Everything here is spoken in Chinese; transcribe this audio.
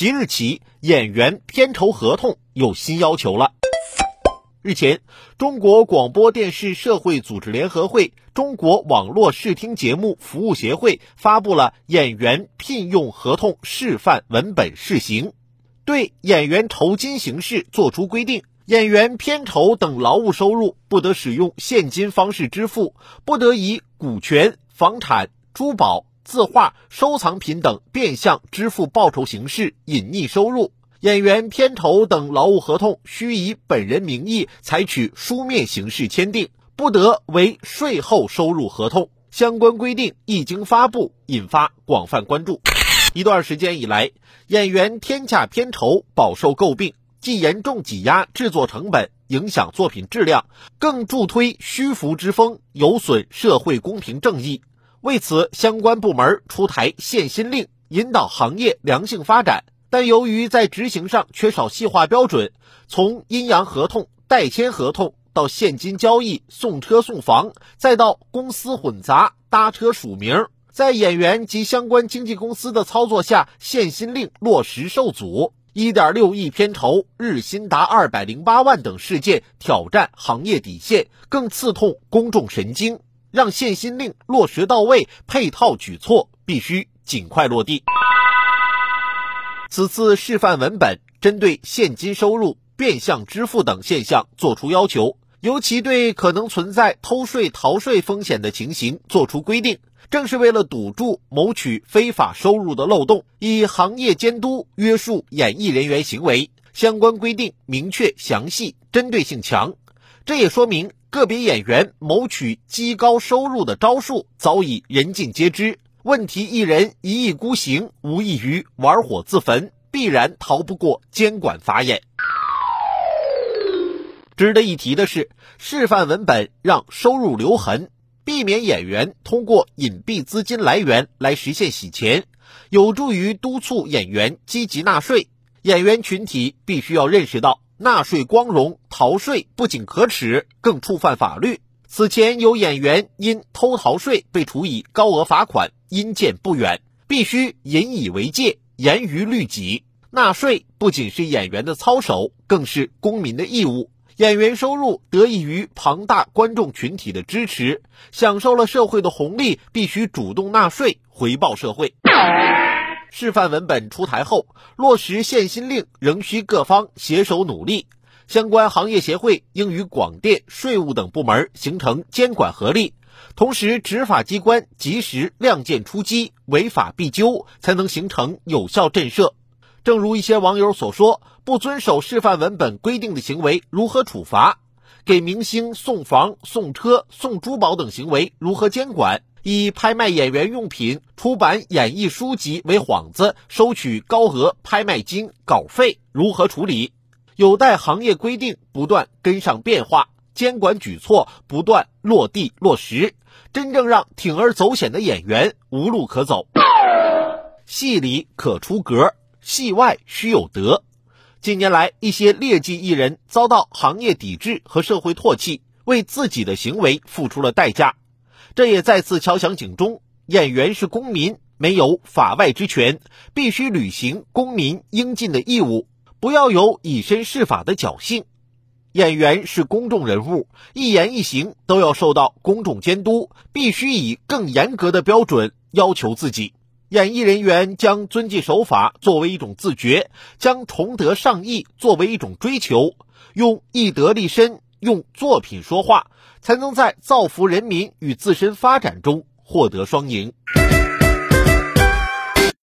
即日起，演员片酬合同有新要求了。日前，中国广播电视社会组织联合会、中国网络视听节目服务协会发布了演员聘用合同示范文本试行，对演员酬金形式作出规定：演员片酬等劳务收入不得使用现金方式支付，不得以股权、房产、珠宝、字画、收藏品等变相支付报酬形式隐匿收入。演员片酬等劳务合同需以本人名义采取书面形式签订，不得为税后收入合同。相关规定一经发布，引发广泛关注。一段时间以来，演员天价片酬饱受诟病，既严重挤压制作成本，影响作品质量，更助推虚浮之风，有损社会公平正义。为此，相关部门出台限薪令，引导行业良性发展。但由于在执行上缺少细化标准，从阴阳合同、代签合同到现金交易、送车送房，再到公司混杂、搭车署名，在演员及相关经纪公司的操作下，限薪令落实受阻，一点六亿片酬、日薪达二百零八万等事件挑战行业底线，更刺痛公众神经。让限薪令落实到位，配套举措必须尽快落地。此次示范文本针对现金收入、变相支付等现象作出要求，尤其对可能存在偷税逃税风险的情形作出规定，正是为了堵住谋取非法收入的漏洞，以行业监督约束演艺人员行为。相关规定明确详细、针对性强，这也说明个别演员谋取极高收入的招数早已人尽皆知。问题艺人一意孤行，无异于玩火自焚，必然逃不过监管法眼。值得一提的是，示范文本让收入留痕，避免演员通过隐蔽资金来源来实现洗钱，有助于督促演员积极纳税。演员群体必须要认识到，纳税光荣，逃税不仅可耻，更触犯法律。此前有演员因偷逃税被处以高额罚款。因见不远，必须引以为戒，严于律己。纳税不仅是演员的操守，更是公民的义务。演员收入得益于庞大观众群体的支持，享受了社会的红利，必须主动纳税回报社会。示范文本出台后，落实限薪令仍需各方携手努力。相关行业协会应与广电、税务等部门形成监管合力。同时，执法机关及时亮剑出击，违法必究，才能形成有效震慑。正如一些网友所说，不遵守示范文本规定的行为如何处罚？给明星送房、送车、送珠宝等行为如何监管？以拍卖演员用品、出版演艺书籍为幌子，收取高额拍卖金、稿费如何处理？有待行业规定不断跟上变化。监管举措不断落地落实，真正让铤而走险的演员无路可走。戏里可出格，戏外须有德。近年来，一些劣迹艺人遭到行业抵制和社会唾弃，为自己的行为付出了代价。这也再次敲响警钟：演员是公民，没有法外之权，必须履行公民应尽的义务，不要有以身试法的侥幸。演员是公众人物，一言一行都要受到公众监督，必须以更严格的标准要求自己。演艺人员将遵纪守法作为一种自觉，将崇德尚义作为一种追求，用艺德立身，用作品说话，才能在造福人民与自身发展中获得双赢。